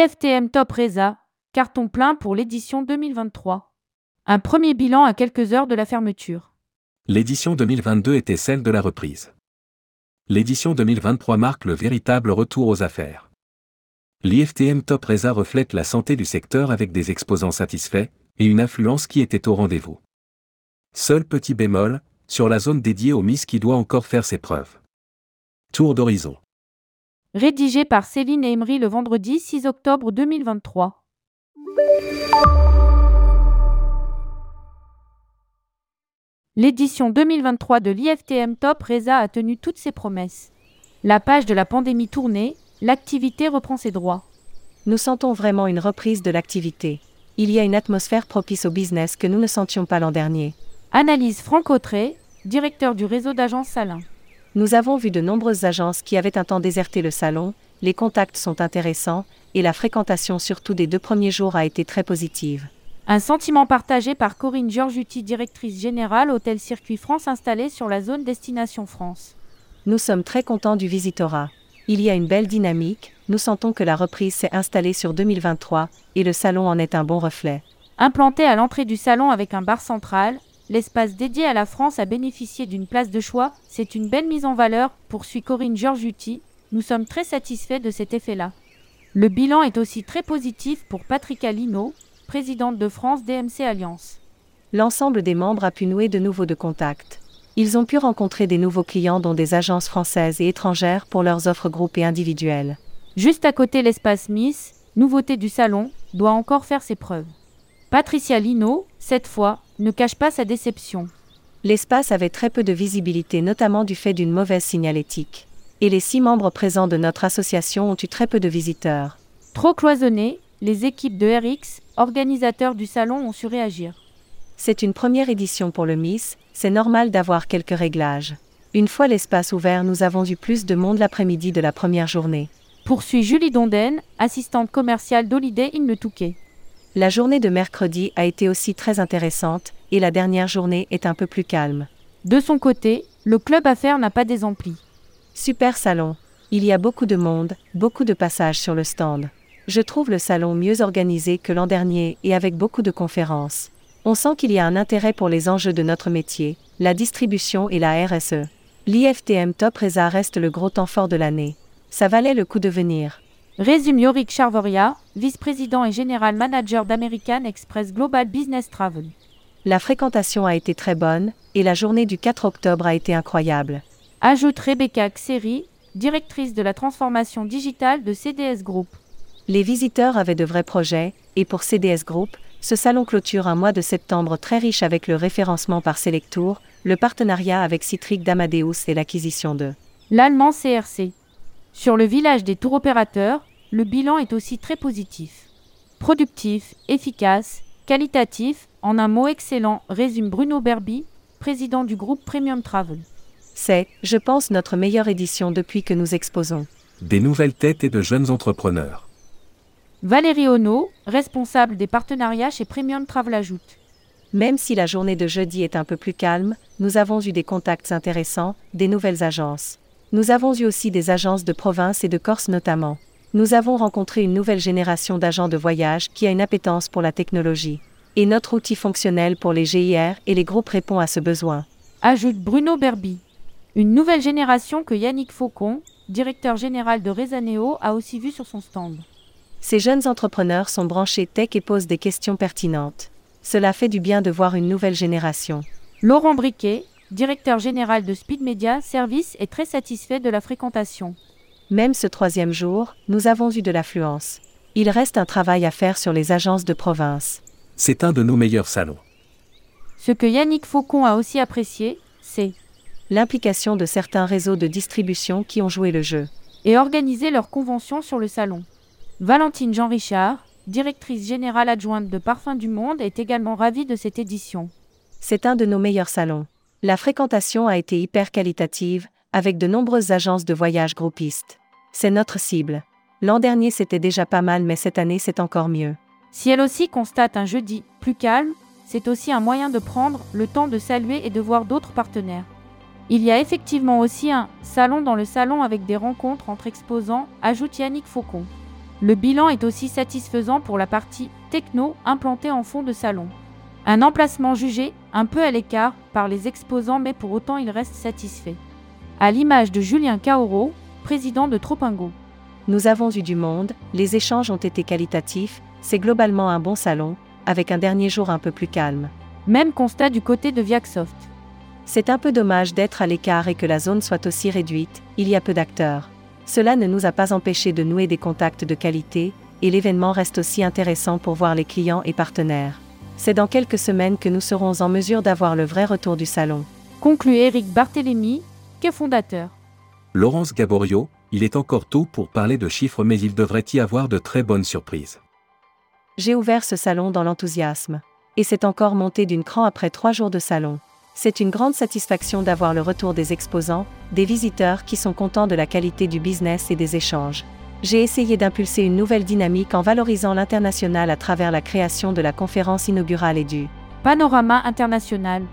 L'IFTM Top Reza, carton plein pour l'édition 2023. Un premier bilan à quelques heures de la fermeture. L'édition 2022 était celle de la reprise. L'édition 2023 marque le véritable retour aux affaires. L'IFTM Top Reza reflète la santé du secteur avec des exposants satisfaits et une influence qui était au rendez-vous. Seul petit bémol, sur la zone dédiée aux Miss qui doit encore faire ses preuves. Tour d'horizon. Rédigé par Céline et Emery le vendredi 6 octobre 2023. L'édition 2023 de l'IFTM Top Reza a tenu toutes ses promesses. La page de la pandémie tournée, l'activité reprend ses droits. Nous sentons vraiment une reprise de l'activité. Il y a une atmosphère propice au business que nous ne sentions pas l'an dernier. Analyse Franck Autré, directeur du réseau d'agences Salin. Nous avons vu de nombreuses agences qui avaient un temps déserté le salon, les contacts sont intéressants, et la fréquentation surtout des deux premiers jours a été très positive. Un sentiment partagé par Corinne Giorgiuti, directrice générale Hôtel Circuit France installée sur la zone Destination France. Nous sommes très contents du visitorat. Il y a une belle dynamique, nous sentons que la reprise s'est installée sur 2023, et le salon en est un bon reflet. Implanté à l'entrée du salon avec un bar central, l'espace dédié à la France a bénéficié d'une place de choix, c'est une belle mise en valeur, poursuit Corinne Giorgiuti. Nous sommes très satisfaits de cet effet-là. Le bilan est aussi très positif pour Patricia Lino, présidente de France DMC Alliance. L'ensemble des membres a pu nouer de nouveaux de contacts. Ils ont pu rencontrer des nouveaux clients dont des agences françaises et étrangères pour leurs offres groupées individuelles. Juste à côté l'espace Miss, nouveauté du salon, doit encore faire ses preuves. Patricia Lino, cette fois, ne cache pas sa déception. L'espace avait très peu de visibilité notamment du fait d'une mauvaise signalétique. Et les six membres présents de notre association ont eu très peu de visiteurs. Trop cloisonné, les équipes de RX, organisateurs du salon, ont su réagir. C'est une première édition pour le Miss, c'est normal d'avoir quelques réglages. Une fois l'espace ouvert, nous avons eu plus de monde l'après-midi de la première journée. Poursuit Julie Donden, assistante commerciale d'Holiday in le Touquet. La journée de mercredi a été aussi très intéressante, et la dernière journée est un peu plus calme. De son côté, le club affaires n'a pas désempli. Super salon. Il y a beaucoup de monde, beaucoup de passages sur le stand. Je trouve le salon mieux organisé que l'an dernier et avec beaucoup de conférences. On sent qu'il y a un intérêt pour les enjeux de notre métier, la distribution et la RSE. L'IFTM Top Reza reste le gros temps fort de l'année. Ça valait le coup de venir. Résume Yorick Charvoria, vice-président et général manager d'American Express Global Business Travel. La fréquentation a été très bonne, et la journée du 4 octobre a été incroyable. Ajoute Rebecca Xeri, directrice de la transformation digitale de CDS Group. Les visiteurs avaient de vrais projets, et pour CDS Group, ce salon clôture un mois de septembre très riche avec le référencement par Selectour, le partenariat avec Citric d'Amadeus et l'acquisition de l'allemand CRC. Sur le village des tours opérateurs, le bilan est aussi très positif. Productif, efficace, qualitatif, en un mot excellent, résume Bruno Berby, président du groupe Premium Travel. C'est, je pense, notre meilleure édition depuis que nous exposons. Des nouvelles têtes et de jeunes entrepreneurs. Valérie Ono, responsable des partenariats chez Premium Travel ajoute. Même si la journée de jeudi est un peu plus calme, nous avons eu des contacts intéressants, des nouvelles agences. Nous avons eu aussi des agences de province et de Corse notamment. Nous avons rencontré une nouvelle génération d'agents de voyage qui a une appétence pour la technologie. Et notre outil fonctionnel pour les GIR et les groupes répond à ce besoin. Ajoute Bruno Berby. Une nouvelle génération que Yannick Faucon, directeur général de Rezaneo, a aussi vu sur son stand. Ces jeunes entrepreneurs sont branchés tech et posent des questions pertinentes. Cela fait du bien de voir une nouvelle génération. Laurent Briquet, directeur général de Speed Media Service, est très satisfait de la fréquentation. Même ce troisième jour, nous avons eu de l'affluence. Il reste un travail à faire sur les agences de province. C'est un de nos meilleurs salons. Ce que Yannick Faucon a aussi apprécié, c'est l'implication de certains réseaux de distribution qui ont joué le jeu et organisé leurs conventions sur le salon. Valentine Jean-Richard, directrice générale adjointe de Parfums du Monde, est également ravie de cette édition. C'est un de nos meilleurs salons. La fréquentation a été hyper qualitative, avec de nombreuses agences de voyage groupistes. C'est notre cible. L'an dernier c'était déjà pas mal mais cette année c'est encore mieux. Si elle aussi constate un jeudi plus calme, c'est aussi un moyen de prendre le temps de saluer et de voir d'autres partenaires. Il y a effectivement aussi un salon dans le salon avec des rencontres entre exposants, ajoute Yannick Faucon. Le bilan est aussi satisfaisant pour la partie techno implantée en fond de salon. Un emplacement jugé un peu à l'écart par les exposants mais pour autant il reste satisfait. À l'image de Julien Kaoro, président de Tropingo. Nous avons eu du monde, les échanges ont été qualitatifs, c'est globalement un bon salon, avec un dernier jour un peu plus calme. Même constat du côté de Viacsoft. C'est un peu dommage d'être à l'écart et que la zone soit aussi réduite, il y a peu d'acteurs. Cela ne nous a pas empêché de nouer des contacts de qualité, et l'événement reste aussi intéressant pour voir les clients et partenaires. C'est dans quelques semaines que nous serons en mesure d'avoir le vrai retour du salon. Conclut Eric Barthélémy, qu'est fondateur. Laurence Gaborio, il est encore tôt pour parler de chiffres mais il devrait y avoir de très bonnes surprises. J'ai ouvert ce salon dans l'enthousiasme. Et c'est encore monté d'une cran après trois jours de salon. C'est une grande satisfaction d'avoir le retour des exposants, des visiteurs qui sont contents de la qualité du business et des échanges. J'ai essayé d'impulser une nouvelle dynamique en valorisant l'international à travers la création de la conférence inaugurale et du Panorama international.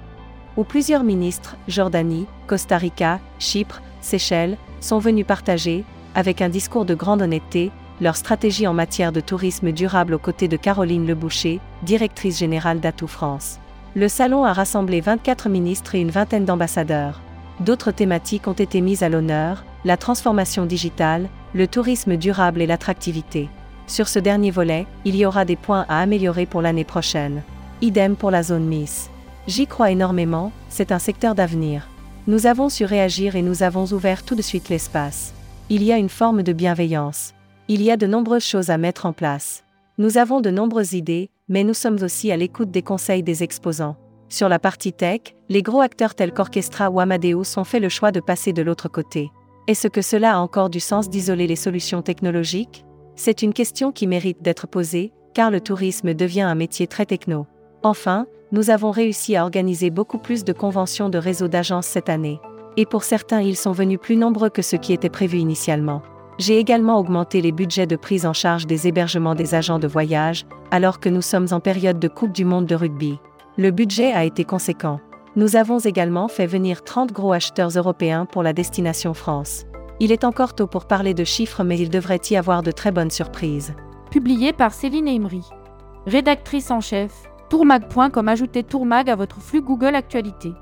Où plusieurs ministres, Jordanie, Costa Rica, Chypre, Seychelles, sont venus partager, avec un discours de grande honnêteté, leur stratégie en matière de tourisme durable aux côtés de Caroline Leboucher, directrice générale d'Atout France. Le salon a rassemblé 24 ministres et une vingtaine d'ambassadeurs. D'autres thématiques ont été mises à l'honneur, la transformation digitale, le tourisme durable et l'attractivité. Sur ce dernier volet, il y aura des points à améliorer pour l'année prochaine. Idem pour la zone Miss. J'y crois énormément, c'est un secteur d'avenir. Nous avons su réagir et nous avons ouvert tout de suite l'espace. Il y a une forme de bienveillance. Il y a de nombreuses choses à mettre en place. Nous avons de nombreuses idées, mais nous sommes aussi à l'écoute des conseils des exposants. Sur la partie tech, les gros acteurs tels qu'Orchestra ou Amadeus ont fait le choix de passer de l'autre côté. Est-ce que cela a encore du sens d'isoler les solutions technologiques? C'est une question qui mérite d'être posée, car le tourisme devient un métier très techno. Enfin, nous avons réussi à organiser beaucoup plus de conventions de réseaux d'agences cette année. Et pour certains, ils sont venus plus nombreux que ce qui était prévu initialement. J'ai également augmenté les budgets de prise en charge des hébergements des agents de voyage, alors que nous sommes en période de Coupe du Monde de rugby. Le budget a été conséquent. Nous avons également fait venir 30 gros acheteurs européens pour la destination France. Il est encore tôt pour parler de chiffres mais il devrait y avoir de très bonnes surprises. Publié par Céline Emery. Rédactrice en chef, tourmag.com ajoutez tourmag à votre flux Google Actualité.